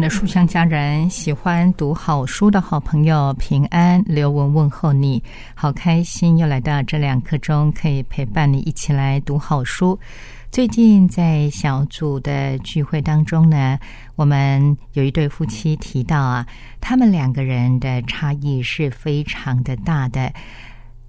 的书香家人，喜欢读好书的好朋友，平安刘文问候你，好开心又来到这两刻钟，可以陪伴你一起来读好书。最近在小组的聚会当中呢，我们有一对夫妻提到啊，他们两个人的差异是非常的大的。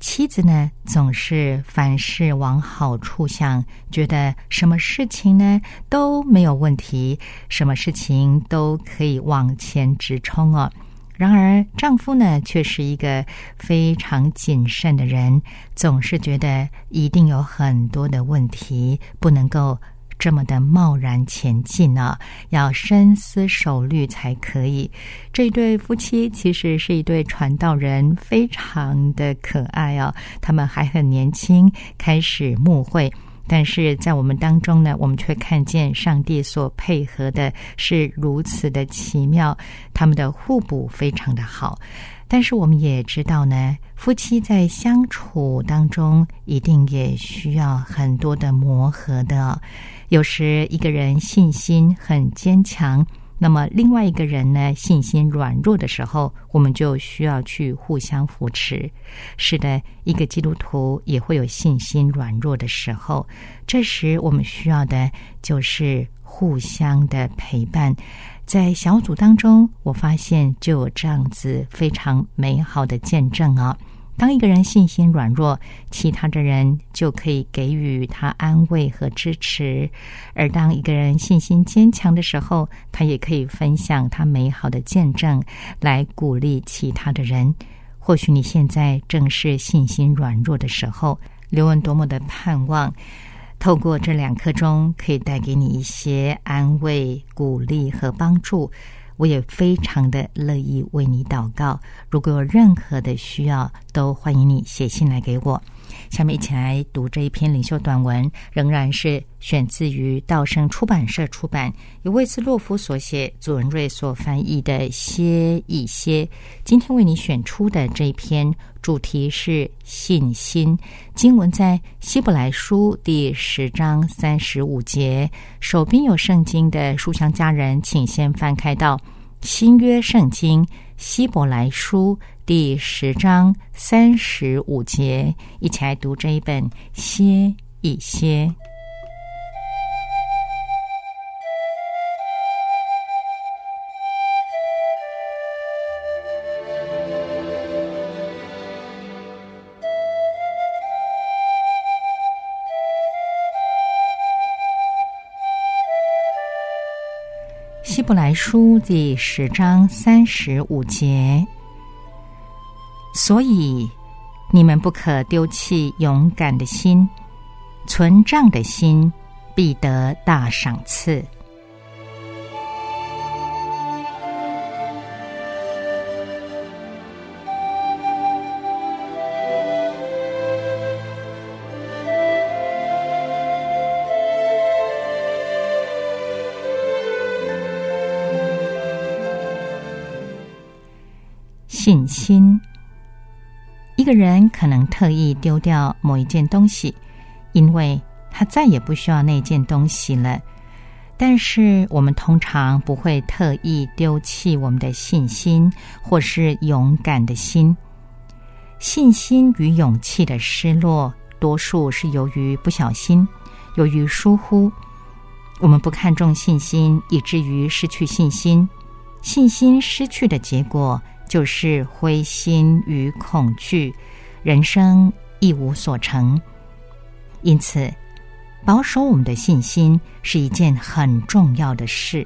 妻子呢，总是凡事往好处想，觉得什么事情呢都没有问题，什么事情都可以往前直冲哦。然而，丈夫呢却是一个非常谨慎的人，总是觉得一定有很多的问题，不能够。这么的贸然前进呢，要深思熟虑才可以。这对夫妻其实是一对传道人，非常的可爱哦。他们还很年轻，开始牧会，但是在我们当中呢，我们却看见上帝所配合的是如此的奇妙，他们的互补非常的好。但是我们也知道呢，夫妻在相处当中，一定也需要很多的磨合的。有时一个人信心很坚强，那么另外一个人呢信心软弱的时候，我们就需要去互相扶持。是的，一个基督徒也会有信心软弱的时候，这时我们需要的就是互相的陪伴。在小组当中，我发现就有这样子非常美好的见证啊。当一个人信心软弱，其他的人就可以给予他安慰和支持；而当一个人信心坚强的时候，他也可以分享他美好的见证，来鼓励其他的人。或许你现在正是信心软弱的时候，刘文多么的盼望，透过这两刻钟，可以带给你一些安慰、鼓励和帮助。我也非常的乐意为你祷告。如果有任何的需要，都欢迎你写信来给我。下面一起来读这一篇领袖短文，仍然是选自于道生出版社出版，由魏斯洛夫所写，祖文瑞所翻译的《歇一歇》。今天为你选出的这一篇主题是信心。经文在希伯来书第十章三十五节。手边有圣经的书香家人，请先翻开到新约圣经希伯来书。第十章三十五节，一起来读这一本《歇一歇》。希伯来书第十章三十五节。所以，你们不可丢弃勇敢的心，存仗的心必得大赏赐。信心。一个人可能特意丢掉某一件东西，因为他再也不需要那件东西了。但是我们通常不会特意丢弃我们的信心或是勇敢的心。信心与勇气的失落，多数是由于不小心，由于疏忽。我们不看重信心，以至于失去信心。信心失去的结果。就是灰心与恐惧，人生一无所成。因此，保守我们的信心是一件很重要的事。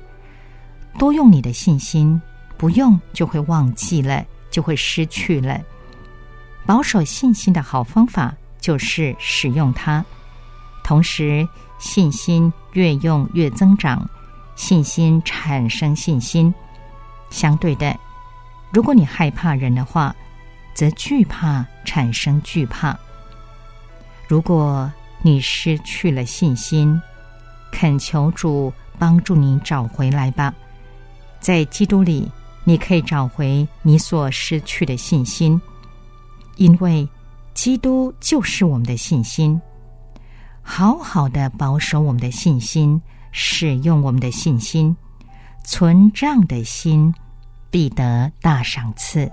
多用你的信心，不用就会忘记了，就会失去了。保守信心的好方法就是使用它。同时，信心越用越增长，信心产生信心。相对的，如果你害怕人的话，则惧怕产生惧怕。如果你失去了信心，恳求主帮助你找回来吧。在基督里，你可以找回你所失去的信心，因为基督就是我们的信心。好好的保守我们的信心，使用我们的信心，存账的心必得大赏赐。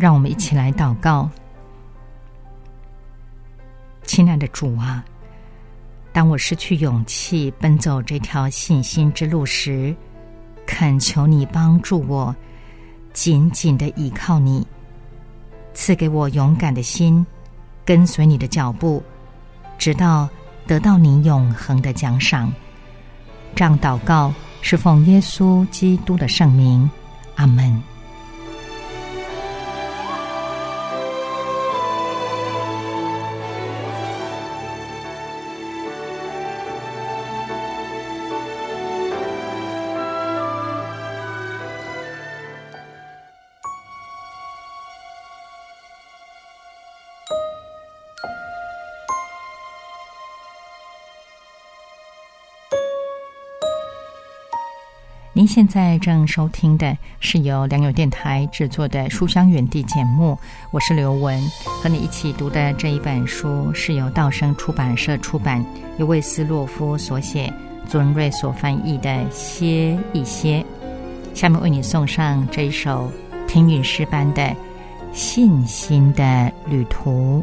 让我们一起来祷告，亲爱的主啊，当我失去勇气奔走这条信心之路时，恳求你帮助我，紧紧的依靠你，赐给我勇敢的心，跟随你的脚步，直到得到你永恒的奖赏。这样祷告是奉耶稣基督的圣名，阿门。现在正收听的是由良友电台制作的《书香园地》节目，我是刘雯，和你一起读的这一本书是由道生出版社出版，由魏斯洛夫所写，尊瑞所翻译的《歇一歇》。下面为你送上这一首听雨诗般的《信心的旅途》。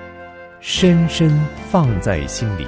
深深放在心里。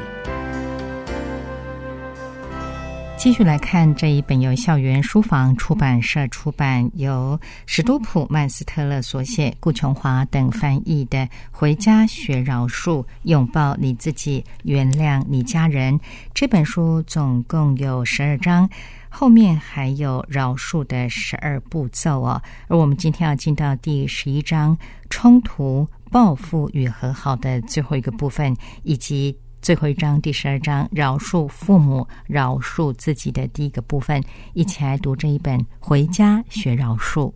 继续来看这一本由校园书房出版社出版，由史都普曼斯特勒所写，顾琼华等翻译的《回家学饶恕，拥抱你自己，原谅你家人》这本书，总共有十二章，后面还有饶恕的十二步骤哦。而我们今天要进到第十一章——冲突、报复与和好的最后一个部分，以及。最后一章，第十二章，饶恕父母，饶恕自己的第一个部分，一起来读这一本《回家学饶恕》。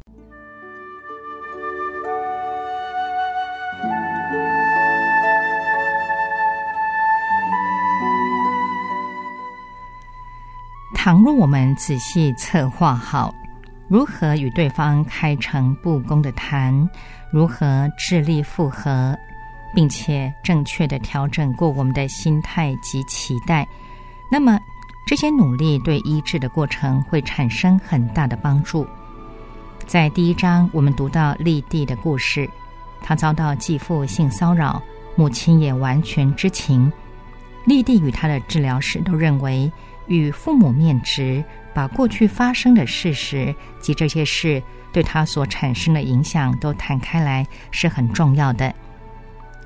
倘若我们仔细策划好如何与对方开诚布公的谈，如何致力复合。并且正确的调整过我们的心态及期待，那么这些努力对医治的过程会产生很大的帮助。在第一章，我们读到丽蒂的故事，她遭到继父性骚扰，母亲也完全知情。丽蒂与她的治疗师都认为，与父母面值，把过去发生的事实及这些事对他所产生的影响都谈开来是很重要的。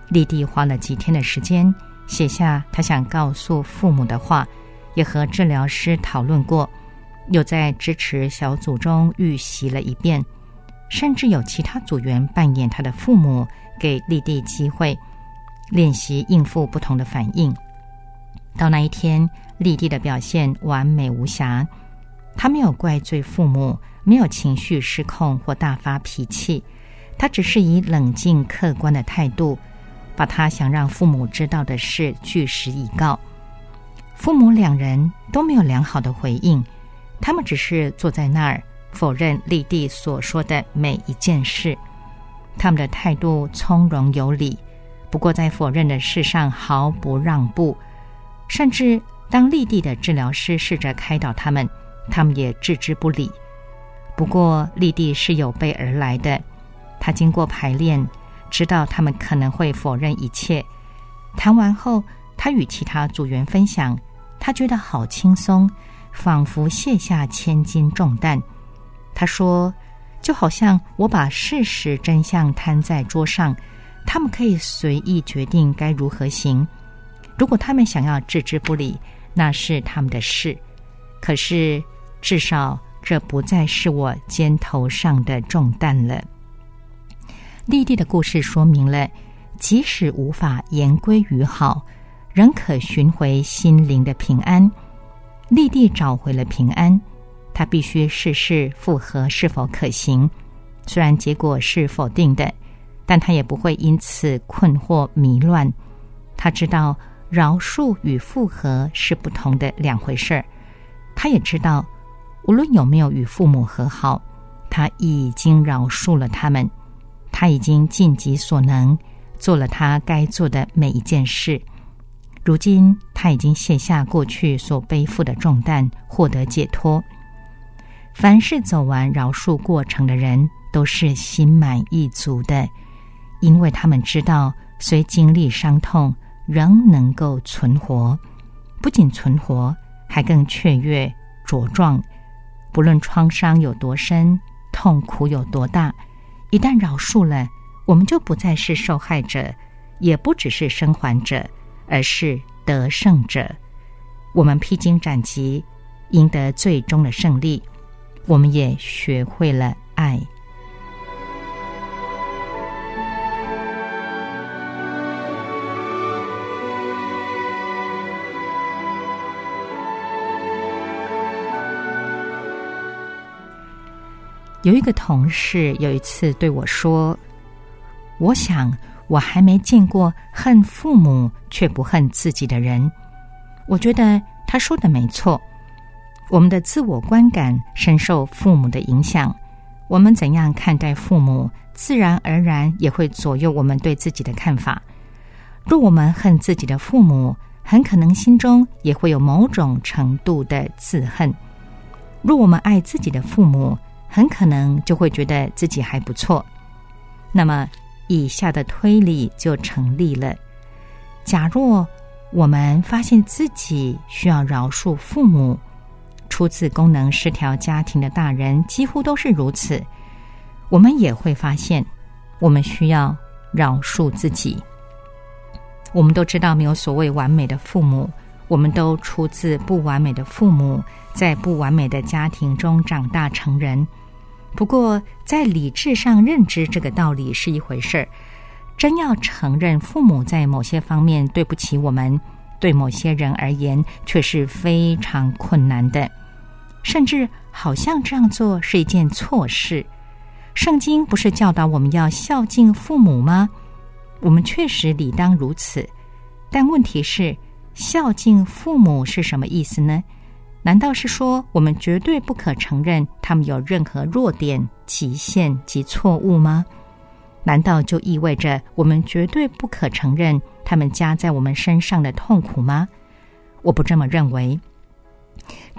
丽蒂花了几天的时间写下她想告诉父母的话，也和治疗师讨论过，又在支持小组中预习了一遍，甚至有其他组员扮演他的父母，给丽蒂机会练习应付不同的反应。到那一天，丽蒂的表现完美无瑕，他没有怪罪父母，没有情绪失控或大发脾气，他只是以冷静客观的态度。把他想让父母知道的事据实以告，父母两人都没有良好的回应，他们只是坐在那儿否认丽蒂所说的每一件事。他们的态度从容有礼，不过在否认的事上毫不让步，甚至当丽蒂的治疗师试着开导他们，他们也置之不理。不过丽蒂是有备而来的，她经过排练。知道他们可能会否认一切。谈完后，他与其他组员分享，他觉得好轻松，仿佛卸下千斤重担。他说：“就好像我把事实真相摊在桌上，他们可以随意决定该如何行。如果他们想要置之不理，那是他们的事。可是，至少这不再是我肩头上的重担了。”丽蒂的故事说明了，即使无法言归于好，仍可寻回心灵的平安。丽蒂找回了平安，她必须试试复合是否可行。虽然结果是否定的，但她也不会因此困惑迷乱。她知道饶恕与复合是不同的两回事儿。他也知道，无论有没有与父母和好，他已经饶恕了他们。他已经尽己所能，做了他该做的每一件事。如今，他已经卸下过去所背负的重担，获得解脱。凡是走完饶恕过程的人，都是心满意足的，因为他们知道，虽经历伤痛，仍能够存活。不仅存活，还更雀跃茁壮。不论创伤有多深，痛苦有多大。一旦饶恕了，我们就不再是受害者，也不只是生还者，而是得胜者。我们披荆斩棘，赢得最终的胜利。我们也学会了爱。有一个同事有一次对我说：“我想我还没见过恨父母却不恨自己的人。我觉得他说的没错。我们的自我观感深受父母的影响，我们怎样看待父母，自然而然也会左右我们对自己的看法。若我们恨自己的父母，很可能心中也会有某种程度的自恨；若我们爱自己的父母，很可能就会觉得自己还不错。那么，以下的推理就成立了：假若我们发现自己需要饶恕父母，出自功能失调家庭的大人几乎都是如此，我们也会发现，我们需要饶恕自己。我们都知道，没有所谓完美的父母，我们都出自不完美的父母，在不完美的家庭中长大成人。不过，在理智上认知这个道理是一回事儿，真要承认父母在某些方面对不起我们，对某些人而言却是非常困难的，甚至好像这样做是一件错事。圣经不是教导我们要孝敬父母吗？我们确实理当如此，但问题是，孝敬父母是什么意思呢？难道是说我们绝对不可承认他们有任何弱点、极限及错误吗？难道就意味着我们绝对不可承认他们加在我们身上的痛苦吗？我不这么认为。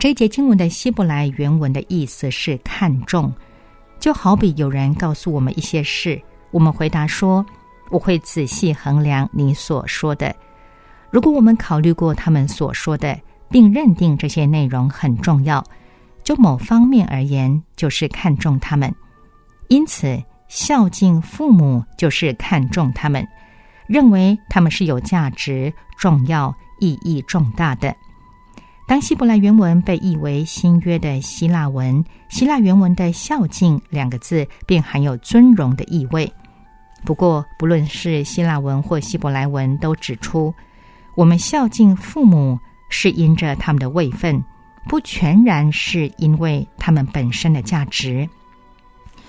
这一节经文的希伯来原文的意思是看重，就好比有人告诉我们一些事，我们回答说：“我会仔细衡量你所说的。”如果我们考虑过他们所说的。并认定这些内容很重要，就某方面而言，就是看重他们。因此，孝敬父母就是看重他们，认为他们是有价值、重要、意义重大的。当希伯来原文被译为新约的希腊文，希腊原文的“孝敬”两个字便含有尊荣的意味。不过，不论是希腊文或希伯来文，都指出我们孝敬父母。是因着他们的位分，不全然是因为他们本身的价值。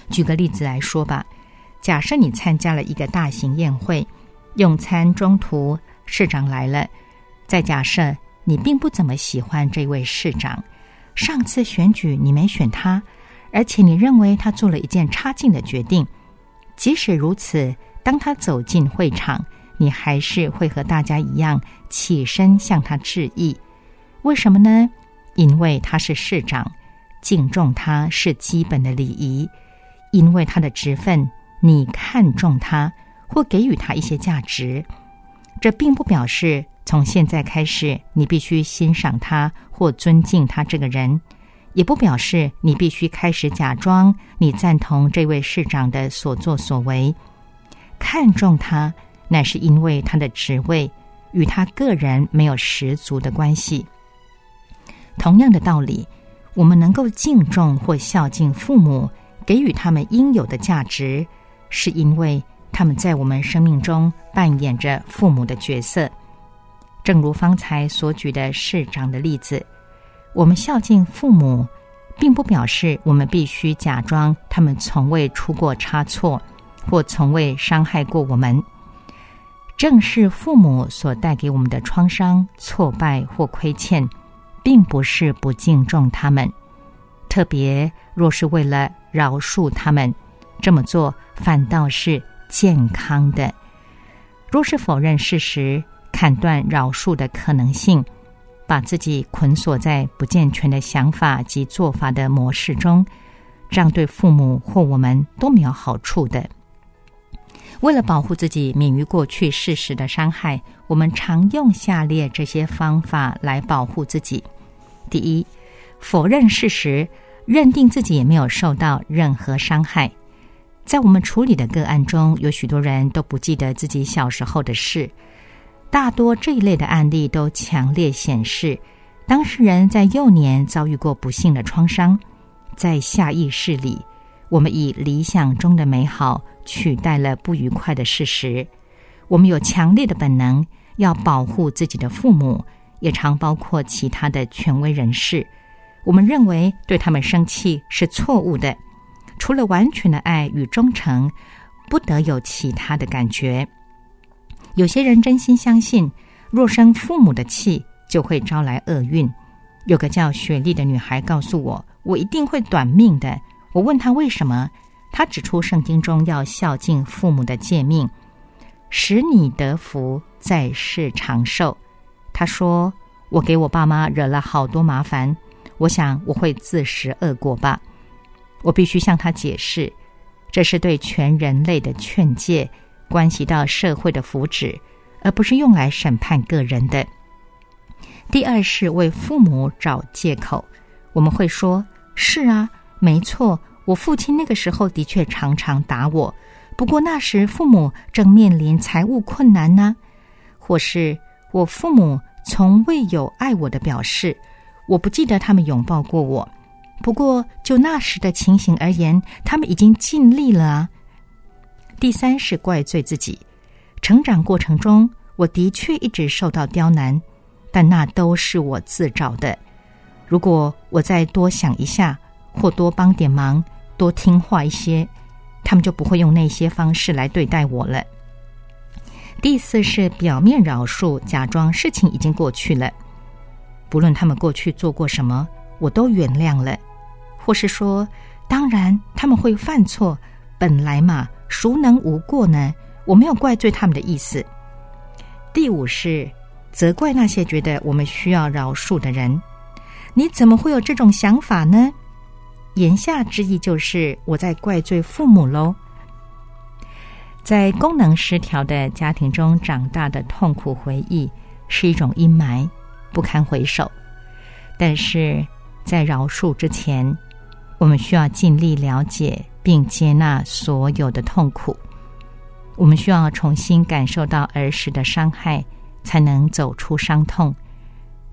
举个例子来说吧，假设你参加了一个大型宴会，用餐中途市长来了。再假设你并不怎么喜欢这位市长，上次选举你没选他，而且你认为他做了一件差劲的决定。即使如此，当他走进会场。你还是会和大家一样起身向他致意，为什么呢？因为他是市长，敬重他是基本的礼仪。因为他的职分，你看重他或给予他一些价值，这并不表示从现在开始你必须欣赏他或尊敬他这个人，也不表示你必须开始假装你赞同这位市长的所作所为，看重他。那是因为他的职位与他个人没有十足的关系。同样的道理，我们能够敬重或孝敬父母，给予他们应有的价值，是因为他们在我们生命中扮演着父母的角色。正如方才所举的市长的例子，我们孝敬父母，并不表示我们必须假装他们从未出过差错，或从未伤害过我们。正是父母所带给我们的创伤、挫败或亏欠，并不是不敬重他们。特别若是为了饶恕他们，这么做反倒是健康的。若是否认事实、砍断饶恕的可能性，把自己捆锁在不健全的想法及做法的模式中，这样对父母或我们都没有好处的。为了保护自己免于过去事实的伤害，我们常用下列这些方法来保护自己：第一，否认事实，认定自己也没有受到任何伤害。在我们处理的个案中，有许多人都不记得自己小时候的事。大多这一类的案例都强烈显示，当事人在幼年遭遇过不幸的创伤，在下意识里。我们以理想中的美好取代了不愉快的事实。我们有强烈的本能要保护自己的父母，也常包括其他的权威人士。我们认为对他们生气是错误的。除了完全的爱与忠诚，不得有其他的感觉。有些人真心相信，若生父母的气，就会招来厄运。有个叫雪莉的女孩告诉我，我一定会短命的。我问他为什么，他指出圣经中要孝敬父母的诫命，使你得福，在世长寿。他说：“我给我爸妈惹了好多麻烦，我想我会自食恶果吧。”我必须向他解释，这是对全人类的劝诫，关系到社会的福祉，而不是用来审判个人的。第二是为父母找借口，我们会说：“是啊，没错，我父亲那个时候的确常常打我，不过那时父母正面临财务困难呢。”或是我父母从未有爱我的表示，我不记得他们拥抱过我。不过就那时的情形而言，他们已经尽力了啊。第三是怪罪自己，成长过程中我的确一直受到刁难。但那都是我自找的。如果我再多想一下，或多帮点忙，多听话一些，他们就不会用那些方式来对待我了。第四是表面饶恕，假装事情已经过去了。不论他们过去做过什么，我都原谅了。或是说，当然他们会犯错，本来嘛，孰能无过呢？我没有怪罪他们的意思。第五是。责怪那些觉得我们需要饶恕的人，你怎么会有这种想法呢？言下之意就是我在怪罪父母喽。在功能失调的家庭中长大的痛苦回忆是一种阴霾，不堪回首。但是在饶恕之前，我们需要尽力了解并接纳所有的痛苦。我们需要重新感受到儿时的伤害。才能走出伤痛。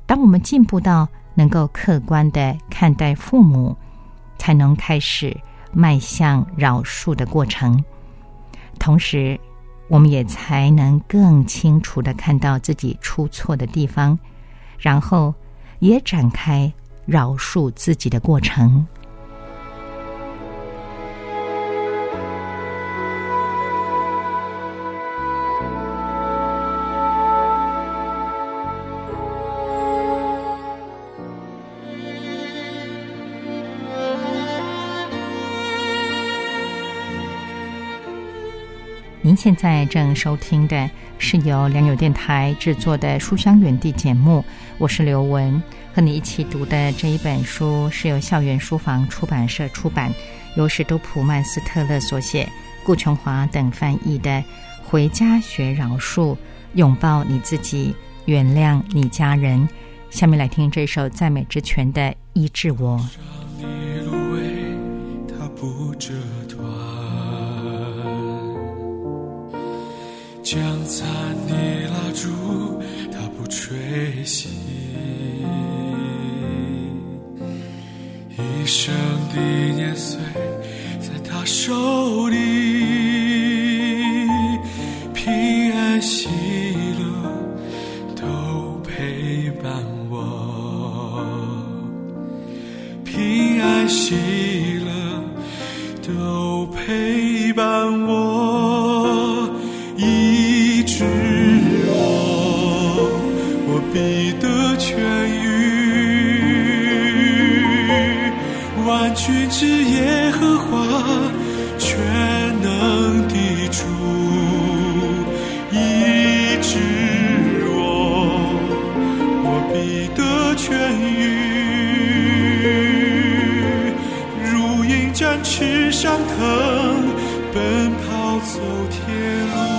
当我们进步到能够客观的看待父母，才能开始迈向饶恕的过程。同时，我们也才能更清楚的看到自己出错的地方，然后也展开饶恕自己的过程。现在正收听的是由良友电台制作的《书香园地》节目，我是刘文，和你一起读的这一本书是由校园书房出版社出版，由史都普曼斯特勒所写，顾琼华等翻译的《回家学饶恕，拥抱你自己，原谅你家人》。下面来听这首赞美之泉的《医治我》。生的年岁，在他手里，走天路。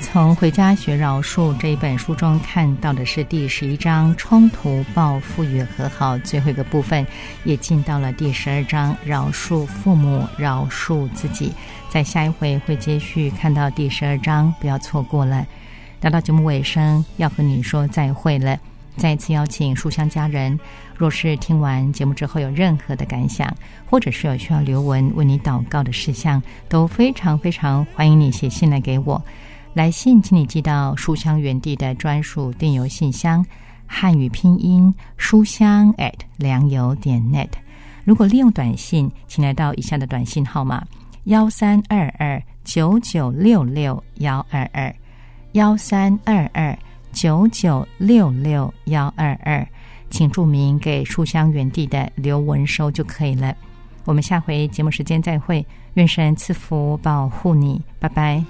从《回家学饶恕》这一本书中看到的是第十一章冲突、报复与和好最后一个部分，也进到了第十二章饶恕父母、饶恕自己。在下一回会接续看到第十二章，不要错过了。来到节目尾声，要和你说再会了。再一次邀请书香家人，若是听完节目之后有任何的感想，或者是有需要留文为你祷告的事项，都非常非常欢迎你写信来给我。来信请你寄到书香园地的专属电邮信箱，汉语拼音书香 at 良友点 net。如果利用短信，请来到以下的短信号码：幺三二二九九六六幺二二幺三二二。九九六六幺二二，请注明给书香园地的刘文收就可以了。我们下回节目时间再会，愿神赐福保护你，拜拜。